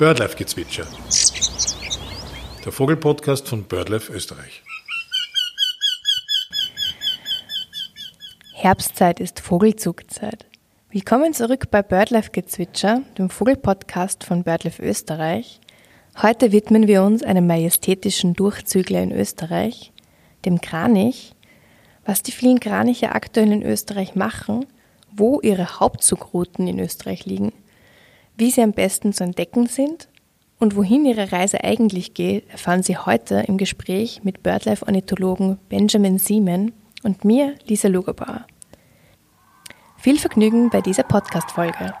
Birdlife-Gezwitscher. Der Vogelpodcast von Birdlife Österreich. Herbstzeit ist Vogelzugzeit. Willkommen zurück bei Birdlife Gezwitscher, dem Vogelpodcast von Birdlife Österreich. Heute widmen wir uns einem majestätischen Durchzügler in Österreich, dem Kranich, was die vielen Kraniche aktuell in Österreich machen, wo ihre Hauptzugrouten in Österreich liegen wie sie am besten zu entdecken sind und wohin ihre Reise eigentlich geht, erfahren Sie heute im Gespräch mit BirdLife-Ornithologen Benjamin Siemen und mir, Lisa Lugerbauer. Viel Vergnügen bei dieser Podcast-Folge.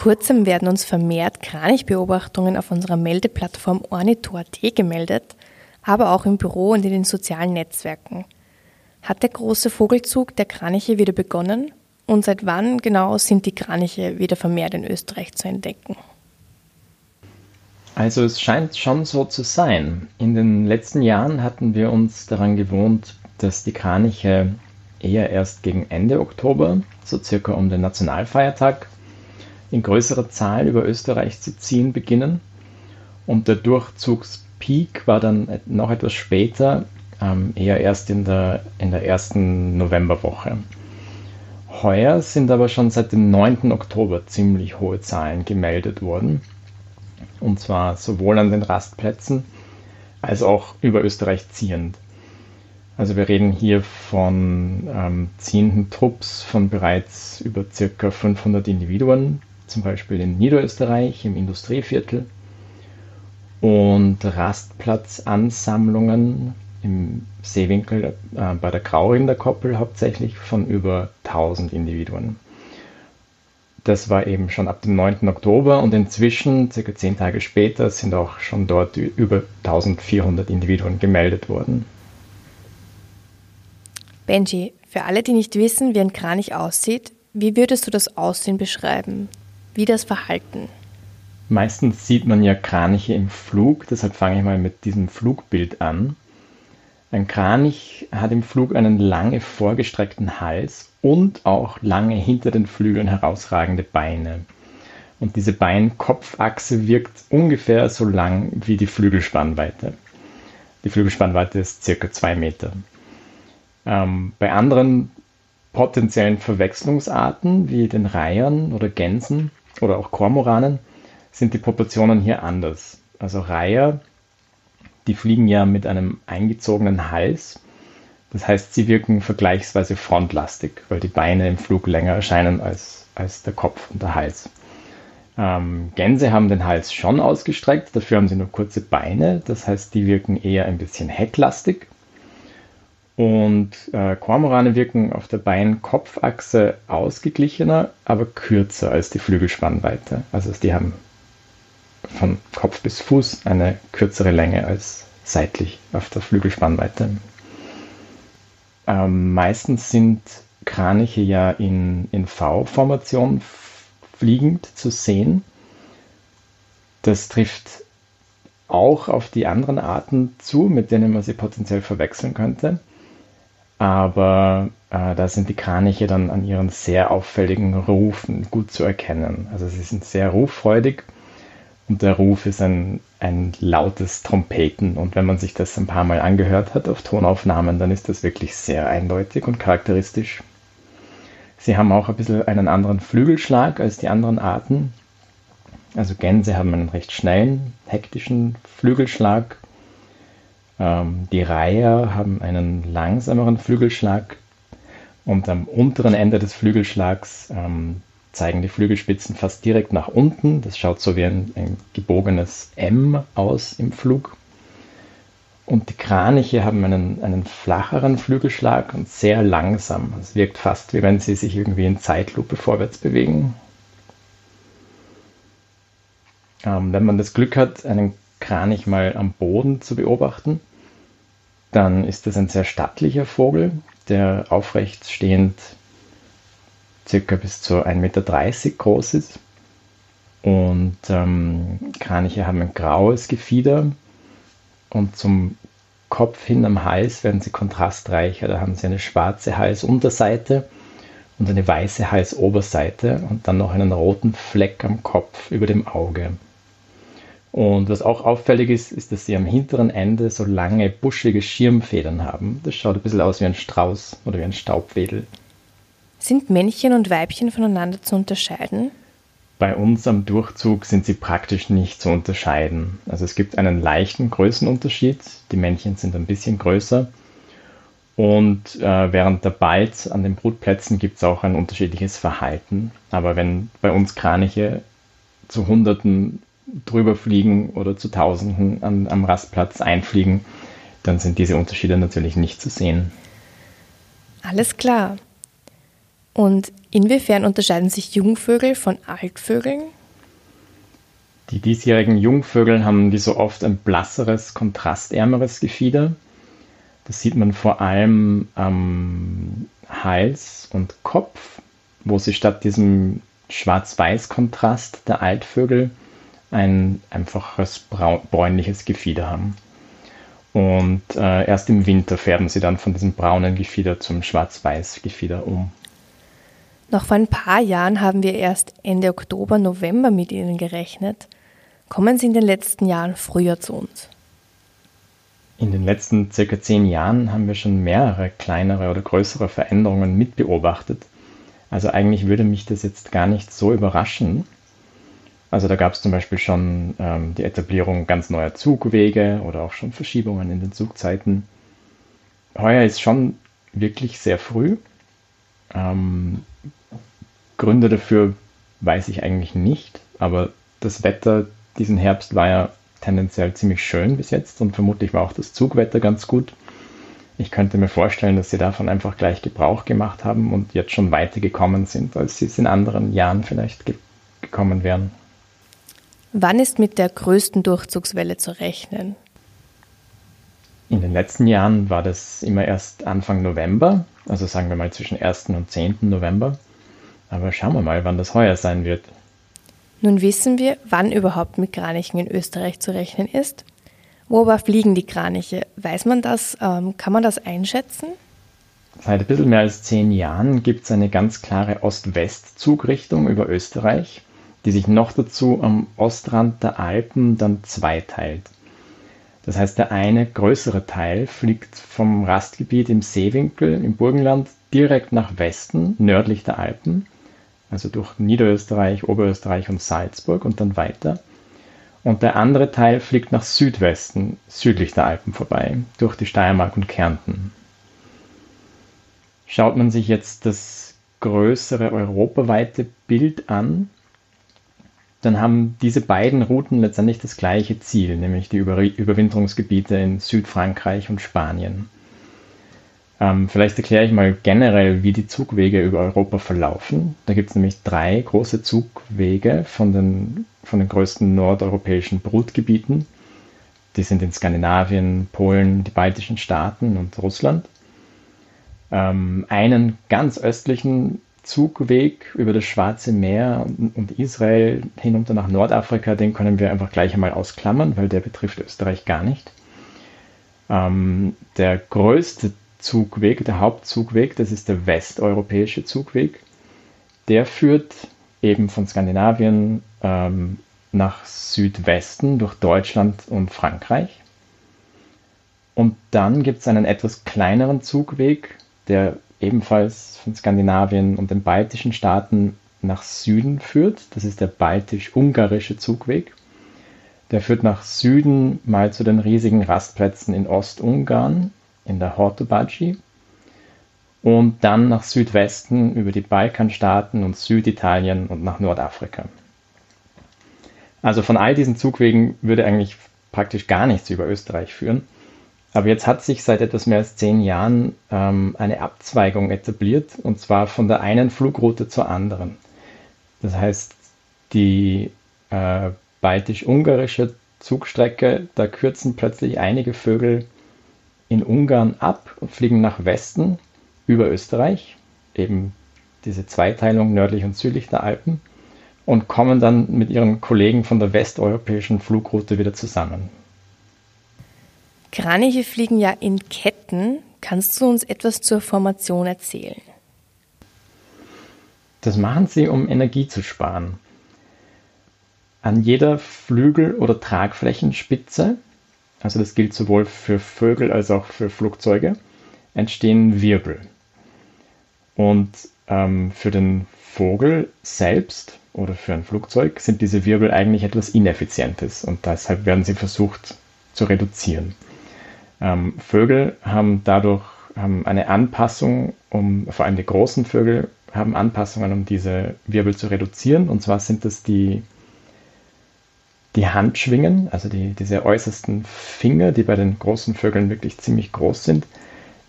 Kurzem werden uns vermehrt Kranichbeobachtungen auf unserer Meldeplattform Ornito.at gemeldet, aber auch im Büro und in den sozialen Netzwerken. Hat der große Vogelzug der Kraniche wieder begonnen? Und seit wann genau sind die Kraniche wieder vermehrt in Österreich zu entdecken? Also es scheint schon so zu sein. In den letzten Jahren hatten wir uns daran gewohnt, dass die Kraniche eher erst gegen Ende Oktober, so circa um den Nationalfeiertag, in größerer Zahl über Österreich zu ziehen beginnen. Und der Durchzugspeak war dann noch etwas später, ähm, eher erst in der, in der ersten Novemberwoche. Heuer sind aber schon seit dem 9. Oktober ziemlich hohe Zahlen gemeldet worden. Und zwar sowohl an den Rastplätzen als auch über Österreich ziehend. Also wir reden hier von ähm, ziehenden Trupps von bereits über ca. 500 Individuen zum Beispiel in Niederösterreich im Industrieviertel und Rastplatzansammlungen im Seewinkel äh, bei der Graurinderkoppel hauptsächlich von über 1000 Individuen. Das war eben schon ab dem 9. Oktober und inzwischen, circa zehn Tage später, sind auch schon dort über 1400 Individuen gemeldet worden. Benji, für alle, die nicht wissen, wie ein Kranich aussieht, wie würdest du das Aussehen beschreiben? Wie das Verhalten? Meistens sieht man ja Kraniche im Flug, deshalb fange ich mal mit diesem Flugbild an. Ein Kranich hat im Flug einen lange vorgestreckten Hals und auch lange hinter den Flügeln herausragende Beine. Und diese Bein-Kopfachse wirkt ungefähr so lang wie die Flügelspannweite. Die Flügelspannweite ist circa zwei Meter. Ähm, bei anderen potenziellen Verwechslungsarten wie den Reihern oder Gänsen oder auch Kormoranen sind die Proportionen hier anders. Also Reiher, die fliegen ja mit einem eingezogenen Hals. Das heißt, sie wirken vergleichsweise frontlastig, weil die Beine im Flug länger erscheinen als, als der Kopf und der Hals. Ähm, Gänse haben den Hals schon ausgestreckt, dafür haben sie nur kurze Beine. Das heißt, die wirken eher ein bisschen hecklastig. Und äh, Kormorane wirken auf der Bein-Kopfachse ausgeglichener, aber kürzer als die Flügelspannweite. Also die haben von Kopf bis Fuß eine kürzere Länge als seitlich auf der Flügelspannweite. Ähm, meistens sind Kraniche ja in, in V-Formation fliegend zu sehen. Das trifft auch auf die anderen Arten zu, mit denen man sie potenziell verwechseln könnte aber äh, da sind die Kraniche dann an ihren sehr auffälligen Rufen gut zu erkennen. Also sie sind sehr ruffreudig und der Ruf ist ein, ein lautes Trompeten und wenn man sich das ein paar Mal angehört hat auf Tonaufnahmen, dann ist das wirklich sehr eindeutig und charakteristisch. Sie haben auch ein bisschen einen anderen Flügelschlag als die anderen Arten. Also Gänse haben einen recht schnellen, hektischen Flügelschlag ähm, die Reiher haben einen langsameren Flügelschlag und am unteren Ende des Flügelschlags ähm, zeigen die Flügelspitzen fast direkt nach unten. Das schaut so wie ein, ein gebogenes M aus im Flug. Und die Kraniche haben einen, einen flacheren Flügelschlag und sehr langsam. Es wirkt fast wie wenn sie sich irgendwie in Zeitlupe vorwärts bewegen. Ähm, wenn man das Glück hat, einen Kranich mal am Boden zu beobachten, dann ist es ein sehr stattlicher Vogel, der aufrecht stehend circa bis zu 1,30 Meter groß ist. Und ähm, Kraniche haben ein graues Gefieder und zum Kopf hin am Hals werden sie kontrastreicher. Da haben sie eine schwarze Halsunterseite und eine weiße Halsoberseite und dann noch einen roten Fleck am Kopf über dem Auge. Und was auch auffällig ist, ist, dass sie am hinteren Ende so lange, buschige Schirmfedern haben. Das schaut ein bisschen aus wie ein Strauß oder wie ein Staubwedel. Sind Männchen und Weibchen voneinander zu unterscheiden? Bei uns am Durchzug sind sie praktisch nicht zu unterscheiden. Also es gibt einen leichten Größenunterschied. Die Männchen sind ein bisschen größer. Und äh, während der Balz an den Brutplätzen gibt es auch ein unterschiedliches Verhalten. Aber wenn bei uns Kraniche zu Hunderten drüber fliegen oder zu Tausenden an, am Rastplatz einfliegen, dann sind diese Unterschiede natürlich nicht zu sehen. Alles klar. Und inwiefern unterscheiden sich Jungvögel von Altvögeln? Die diesjährigen Jungvögel haben wie so oft ein blasseres, kontrastärmeres Gefieder. Das sieht man vor allem am Hals und Kopf, wo sie statt diesem Schwarz-Weiß-Kontrast der Altvögel ein einfaches bräunliches Gefieder haben. Und äh, erst im Winter färben sie dann von diesem braunen Gefieder zum schwarz-weiß-Gefieder um. Noch vor ein paar Jahren haben wir erst Ende Oktober, November mit ihnen gerechnet. Kommen sie in den letzten Jahren früher zu uns? In den letzten circa zehn Jahren haben wir schon mehrere kleinere oder größere Veränderungen mitbeobachtet. Also eigentlich würde mich das jetzt gar nicht so überraschen, also da gab es zum Beispiel schon ähm, die Etablierung ganz neuer Zugwege oder auch schon Verschiebungen in den Zugzeiten. Heuer ist schon wirklich sehr früh. Ähm, Gründe dafür weiß ich eigentlich nicht, aber das Wetter diesen Herbst war ja tendenziell ziemlich schön bis jetzt und vermutlich war auch das Zugwetter ganz gut. Ich könnte mir vorstellen, dass sie davon einfach gleich Gebrauch gemacht haben und jetzt schon weiter gekommen sind, als sie es in anderen Jahren vielleicht ge gekommen wären. Wann ist mit der größten Durchzugswelle zu rechnen? In den letzten Jahren war das immer erst Anfang November, also sagen wir mal zwischen 1. und 10. November. Aber schauen wir mal, wann das heuer sein wird. Nun wissen wir, wann überhaupt mit Kranichen in Österreich zu rechnen ist. Wo aber fliegen die Kraniche? Weiß man das? Ähm, kann man das einschätzen? Seit ein bisschen mehr als zehn Jahren gibt es eine ganz klare Ost-West-Zugrichtung über Österreich die sich noch dazu am Ostrand der Alpen dann zweiteilt. Das heißt, der eine größere Teil fliegt vom Rastgebiet im Seewinkel im Burgenland direkt nach Westen, nördlich der Alpen, also durch Niederösterreich, Oberösterreich und Salzburg und dann weiter. Und der andere Teil fliegt nach Südwesten, südlich der Alpen vorbei, durch die Steiermark und Kärnten. Schaut man sich jetzt das größere europaweite Bild an, dann haben diese beiden Routen letztendlich das gleiche Ziel, nämlich die Über Überwinterungsgebiete in Südfrankreich und Spanien. Ähm, vielleicht erkläre ich mal generell, wie die Zugwege über Europa verlaufen. Da gibt es nämlich drei große Zugwege von den, von den größten nordeuropäischen Brutgebieten. Die sind in Skandinavien, Polen, die baltischen Staaten und Russland. Ähm, einen ganz östlichen Zugweg über das Schwarze Meer und Israel hinunter nach Nordafrika, den können wir einfach gleich einmal ausklammern, weil der betrifft Österreich gar nicht. Ähm, der größte Zugweg, der Hauptzugweg, das ist der westeuropäische Zugweg. Der führt eben von Skandinavien ähm, nach Südwesten durch Deutschland und Frankreich. Und dann gibt es einen etwas kleineren Zugweg, der ebenfalls von Skandinavien und den baltischen Staaten nach Süden führt. Das ist der baltisch-ungarische Zugweg. Der führt nach Süden mal zu den riesigen Rastplätzen in Ostungarn, in der Hortobagi, und dann nach Südwesten über die Balkanstaaten und Süditalien und nach Nordafrika. Also von all diesen Zugwegen würde eigentlich praktisch gar nichts über Österreich führen. Aber jetzt hat sich seit etwas mehr als zehn Jahren ähm, eine Abzweigung etabliert, und zwar von der einen Flugroute zur anderen. Das heißt, die äh, baltisch-ungarische Zugstrecke, da kürzen plötzlich einige Vögel in Ungarn ab und fliegen nach Westen über Österreich, eben diese Zweiteilung nördlich und südlich der Alpen, und kommen dann mit ihren Kollegen von der westeuropäischen Flugroute wieder zusammen. Kraniche fliegen ja in Ketten. Kannst du uns etwas zur Formation erzählen? Das machen sie, um Energie zu sparen. An jeder Flügel- oder Tragflächenspitze, also das gilt sowohl für Vögel als auch für Flugzeuge, entstehen Wirbel. Und ähm, für den Vogel selbst oder für ein Flugzeug sind diese Wirbel eigentlich etwas Ineffizientes und deshalb werden sie versucht zu reduzieren. Ähm, Vögel haben dadurch haben eine Anpassung, um vor allem die großen Vögel haben Anpassungen, um diese Wirbel zu reduzieren. Und zwar sind das die, die Handschwingen, also die, diese äußersten Finger, die bei den großen Vögeln wirklich ziemlich groß sind.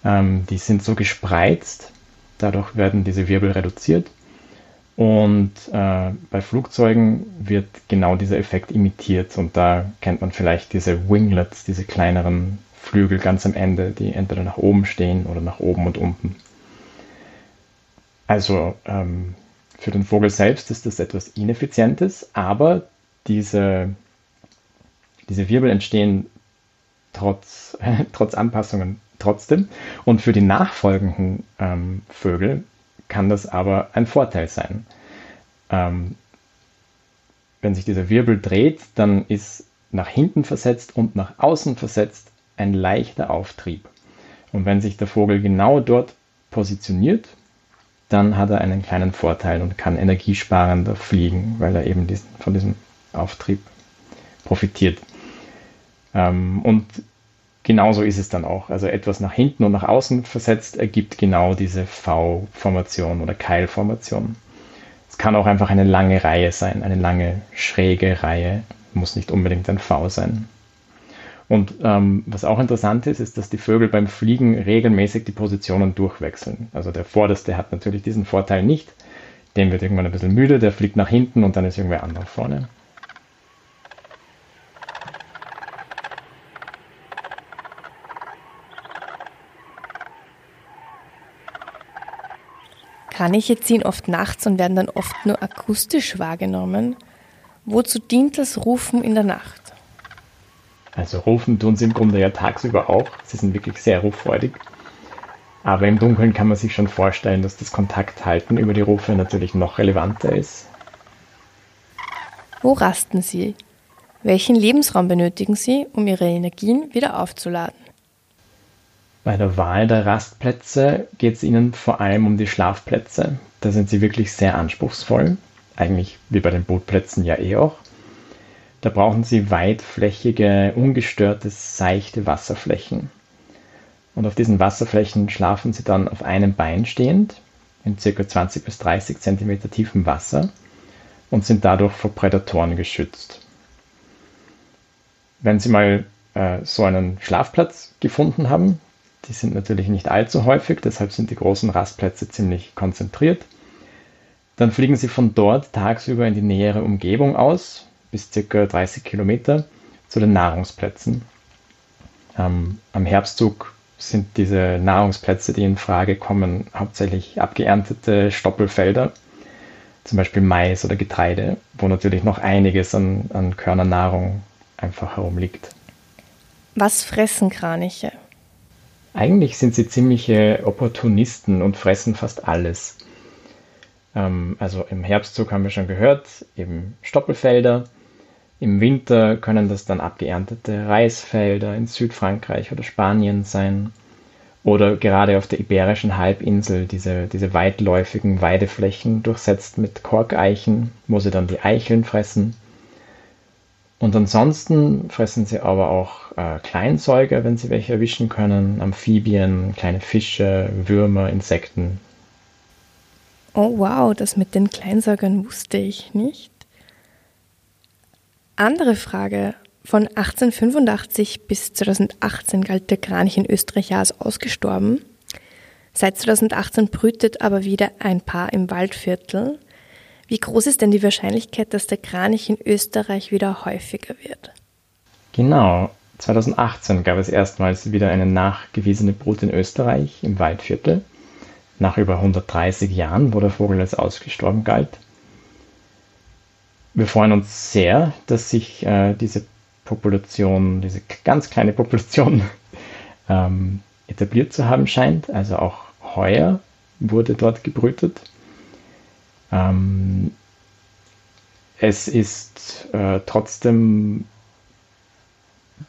Ähm, die sind so gespreizt, dadurch werden diese Wirbel reduziert. Und äh, bei Flugzeugen wird genau dieser Effekt imitiert und da kennt man vielleicht diese Winglets, diese kleineren Flügel ganz am Ende, die entweder nach oben stehen oder nach oben und unten. Also ähm, für den Vogel selbst ist das etwas Ineffizientes, aber diese, diese Wirbel entstehen trotz, trotz Anpassungen trotzdem. Und für die nachfolgenden ähm, Vögel kann das aber ein Vorteil sein. Ähm, wenn sich dieser Wirbel dreht, dann ist nach hinten versetzt und nach außen versetzt ein leichter Auftrieb. Und wenn sich der Vogel genau dort positioniert, dann hat er einen kleinen Vorteil und kann energiesparender fliegen, weil er eben diesen, von diesem Auftrieb profitiert. Ähm, und genauso ist es dann auch. Also etwas nach hinten und nach außen versetzt ergibt genau diese V-Formation oder Keilformation. Es kann auch einfach eine lange Reihe sein, eine lange schräge Reihe, muss nicht unbedingt ein V sein. Und ähm, was auch interessant ist, ist, dass die Vögel beim Fliegen regelmäßig die Positionen durchwechseln. Also der Vorderste hat natürlich diesen Vorteil nicht. Dem wird irgendwann ein bisschen müde, der fliegt nach hinten und dann ist irgendwer anderer vorne. Kraniche ziehen oft nachts und werden dann oft nur akustisch wahrgenommen. Wozu dient das Rufen in der Nacht? Also rufen tun sie im Grunde ja tagsüber auch. Sie sind wirklich sehr ruffreudig. Aber im Dunkeln kann man sich schon vorstellen, dass das Kontakthalten über die Rufe natürlich noch relevanter ist. Wo rasten sie? Welchen Lebensraum benötigen sie, um ihre Energien wieder aufzuladen? Bei der Wahl der Rastplätze geht es ihnen vor allem um die Schlafplätze. Da sind sie wirklich sehr anspruchsvoll. Eigentlich wie bei den Bootplätzen ja eh auch. Da brauchen Sie weitflächige, ungestörte, seichte Wasserflächen. Und auf diesen Wasserflächen schlafen Sie dann auf einem Bein stehend, in ca. 20 bis 30 cm tiefem Wasser und sind dadurch vor Prädatoren geschützt. Wenn Sie mal äh, so einen Schlafplatz gefunden haben, die sind natürlich nicht allzu häufig, deshalb sind die großen Rastplätze ziemlich konzentriert, dann fliegen Sie von dort tagsüber in die nähere Umgebung aus, bis ca. 30 Kilometer zu den Nahrungsplätzen. Ähm, am Herbstzug sind diese Nahrungsplätze, die in Frage kommen, hauptsächlich abgeerntete Stoppelfelder, zum Beispiel Mais oder Getreide, wo natürlich noch einiges an, an Körnernahrung einfach herumliegt. Was fressen Kraniche? Eigentlich sind sie ziemliche Opportunisten und fressen fast alles. Ähm, also im Herbstzug haben wir schon gehört, eben Stoppelfelder, im Winter können das dann abgeerntete Reisfelder in Südfrankreich oder Spanien sein. Oder gerade auf der Iberischen Halbinsel diese, diese weitläufigen Weideflächen durchsetzt mit Korkeichen, wo sie dann die Eicheln fressen. Und ansonsten fressen sie aber auch äh, Kleinsäuger, wenn sie welche erwischen können, Amphibien, kleine Fische, Würmer, Insekten. Oh wow, das mit den Kleinsäugern wusste ich nicht. Andere Frage. Von 1885 bis 2018 galt der Kranich in Österreich als ausgestorben. Seit 2018 brütet aber wieder ein Paar im Waldviertel. Wie groß ist denn die Wahrscheinlichkeit, dass der Kranich in Österreich wieder häufiger wird? Genau. 2018 gab es erstmals wieder eine nachgewiesene Brut in Österreich im Waldviertel. Nach über 130 Jahren, wo der Vogel als ausgestorben galt. Wir freuen uns sehr, dass sich äh, diese Population, diese ganz kleine Population ähm, etabliert zu haben scheint. Also auch heuer wurde dort gebrütet. Ähm, es ist äh, trotzdem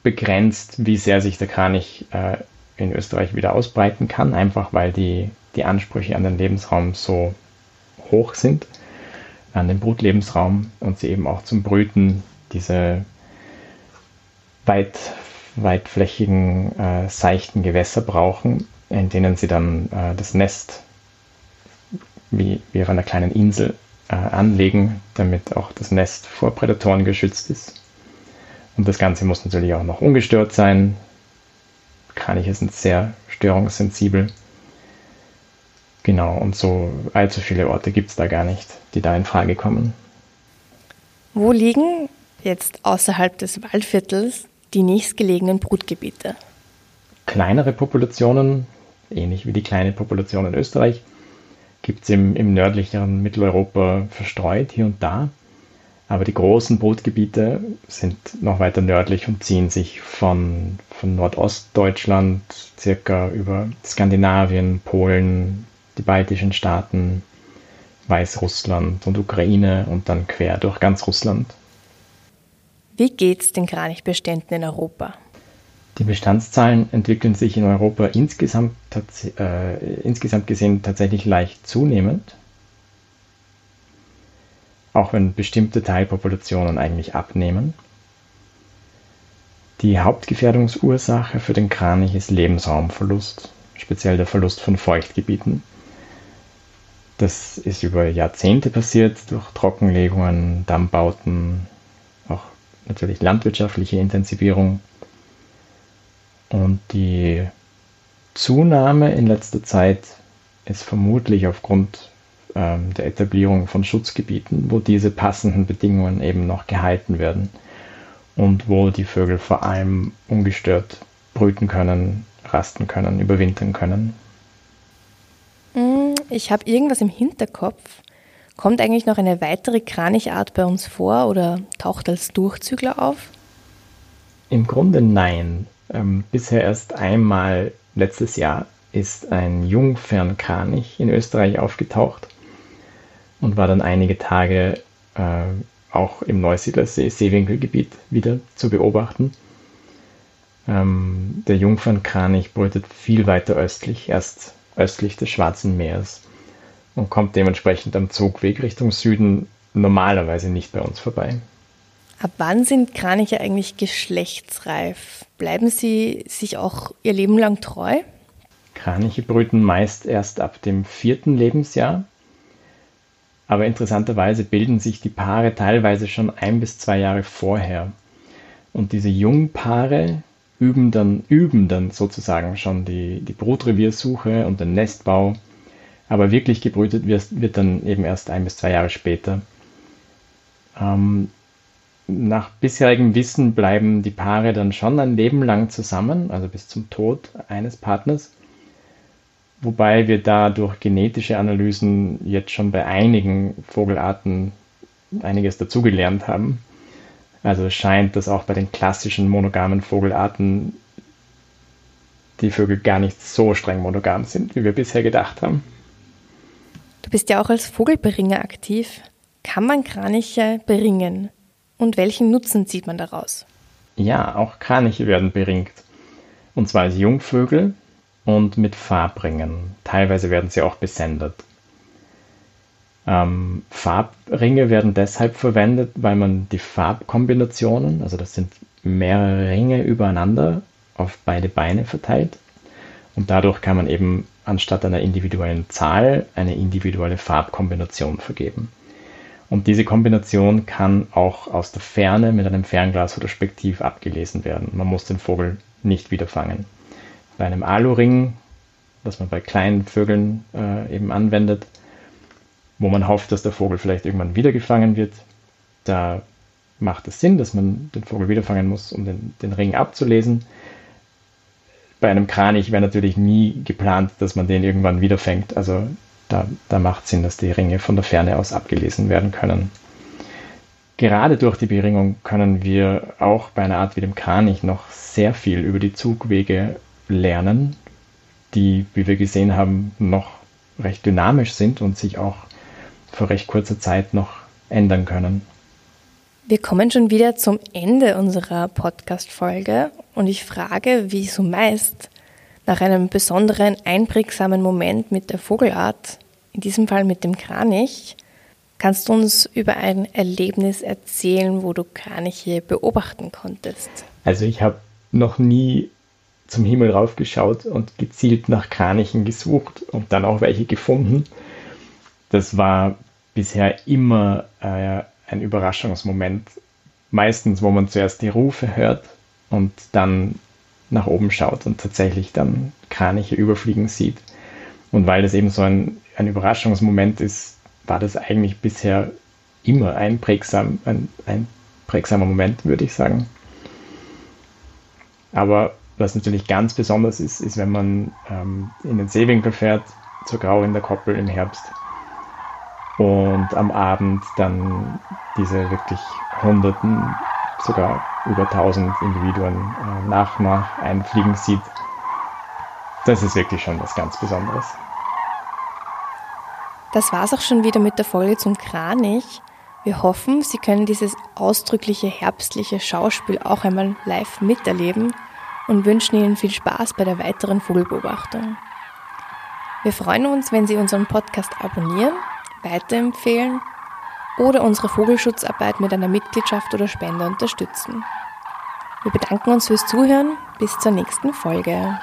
begrenzt, wie sehr sich der Kranich äh, in Österreich wieder ausbreiten kann, einfach weil die, die Ansprüche an den Lebensraum so hoch sind, an den Brutlebensraum und sie eben auch zum Brüten diese weit, weitflächigen, äh, seichten Gewässer brauchen, in denen sie dann äh, das Nest wie, wie auf einer kleinen Insel äh, anlegen, damit auch das Nest vor Prädatoren geschützt ist. Und das Ganze muss natürlich auch noch ungestört sein. Kraniche sind sehr störungssensibel. Genau, und so allzu viele Orte gibt es da gar nicht, die da in Frage kommen. Wo liegen jetzt außerhalb des Waldviertels die nächstgelegenen Brutgebiete? Kleinere Populationen, ähnlich wie die kleine Population in Österreich, gibt es im, im nördlicheren Mitteleuropa verstreut hier und da. Aber die großen Brutgebiete sind noch weiter nördlich und ziehen sich von, von Nordostdeutschland circa über Skandinavien, Polen, die baltischen Staaten, Weißrussland und Ukraine und dann quer durch ganz Russland. Wie geht's den Kranichbeständen in Europa? Die Bestandszahlen entwickeln sich in Europa insgesamt, äh, insgesamt gesehen tatsächlich leicht zunehmend, auch wenn bestimmte Teilpopulationen eigentlich abnehmen. Die Hauptgefährdungsursache für den Kranich ist Lebensraumverlust, speziell der Verlust von Feuchtgebieten. Das ist über Jahrzehnte passiert durch Trockenlegungen, Dammbauten, auch natürlich landwirtschaftliche Intensivierung und die Zunahme in letzter Zeit ist vermutlich aufgrund ähm, der Etablierung von Schutzgebieten, wo diese passenden Bedingungen eben noch gehalten werden und wo die Vögel vor allem ungestört brüten können, rasten können, überwintern können. Ich habe irgendwas im Hinterkopf. Kommt eigentlich noch eine weitere Kranichart bei uns vor oder taucht als Durchzügler auf? Im Grunde nein. Ähm, bisher erst einmal letztes Jahr ist ein Jungfernkranich in Österreich aufgetaucht und war dann einige Tage äh, auch im Neusiedlersee Seewinkelgebiet wieder zu beobachten. Ähm, der Jungfernkranich brütet viel weiter östlich, erst östlich des Schwarzen Meeres und kommt dementsprechend am Zugweg Richtung Süden normalerweise nicht bei uns vorbei. Ab wann sind Kraniche eigentlich geschlechtsreif? Bleiben sie sich auch ihr Leben lang treu? Kraniche brüten meist erst ab dem vierten Lebensjahr. Aber interessanterweise bilden sich die Paare teilweise schon ein bis zwei Jahre vorher. Und diese Jungpaare üben dann, üben dann sozusagen schon die, die Brutreviersuche und den Nestbau. Aber wirklich gebrütet wird, wird dann eben erst ein bis zwei Jahre später. Ähm, nach bisherigem Wissen bleiben die Paare dann schon ein Leben lang zusammen, also bis zum Tod eines Partners. Wobei wir da durch genetische Analysen jetzt schon bei einigen Vogelarten einiges dazugelernt haben. Also es scheint, dass auch bei den klassischen monogamen Vogelarten die Vögel gar nicht so streng monogam sind, wie wir bisher gedacht haben. Du bist ja auch als Vogelberinger aktiv. Kann man Kraniche beringen? Und welchen Nutzen zieht man daraus? Ja, auch Kraniche werden beringt. Und zwar als Jungvögel und mit Farbringen. Teilweise werden sie auch besendet. Ähm, Farbringe werden deshalb verwendet, weil man die Farbkombinationen, also das sind mehrere Ringe übereinander, auf beide Beine verteilt. Und dadurch kann man eben anstatt einer individuellen Zahl eine individuelle Farbkombination vergeben. Und diese Kombination kann auch aus der Ferne mit einem Fernglas oder Spektiv abgelesen werden. Man muss den Vogel nicht wieder fangen. Bei einem Aluring, das man bei kleinen Vögeln äh, eben anwendet, wo man hofft, dass der Vogel vielleicht irgendwann wieder gefangen wird, da macht es Sinn, dass man den Vogel wieder fangen muss, um den, den Ring abzulesen. Bei einem Kranich wäre natürlich nie geplant, dass man den irgendwann wieder fängt. Also da, da macht Sinn, dass die Ringe von der Ferne aus abgelesen werden können. gerade durch die Beringung können wir auch bei einer Art wie dem Kranich noch sehr viel über die Zugwege lernen, die, wie wir gesehen haben, noch recht dynamisch sind und sich auch vor recht kurzer Zeit noch ändern können. Wir kommen schon wieder zum Ende unserer Podcast-Folge und ich frage, wie so meist, nach einem besonderen, einprägsamen Moment mit der Vogelart, in diesem Fall mit dem Kranich, kannst du uns über ein Erlebnis erzählen, wo du Kraniche beobachten konntest? Also ich habe noch nie zum Himmel raufgeschaut und gezielt nach Kranichen gesucht und dann auch welche gefunden. Das war bisher immer äh, ein Überraschungsmoment. Meistens, wo man zuerst die Rufe hört und dann nach oben schaut und tatsächlich dann Kraniche überfliegen sieht. Und weil das eben so ein, ein Überraschungsmoment ist, war das eigentlich bisher immer einprägsam, ein, ein prägsamer Moment, würde ich sagen. Aber was natürlich ganz besonders ist, ist, wenn man ähm, in den Seewinkel fährt, zur Grau in der Koppel im Herbst und am Abend dann diese wirklich hunderten, sogar über tausend Individuen äh, nach nach einfliegen sieht. Das ist wirklich schon was ganz Besonderes. Das war's auch schon wieder mit der Folge zum Kranich. Wir hoffen, Sie können dieses ausdrückliche herbstliche Schauspiel auch einmal live miterleben und wünschen Ihnen viel Spaß bei der weiteren Vogelbeobachtung. Wir freuen uns, wenn Sie unseren Podcast abonnieren weiterempfehlen oder unsere Vogelschutzarbeit mit einer Mitgliedschaft oder Spende unterstützen. Wir bedanken uns fürs Zuhören. Bis zur nächsten Folge.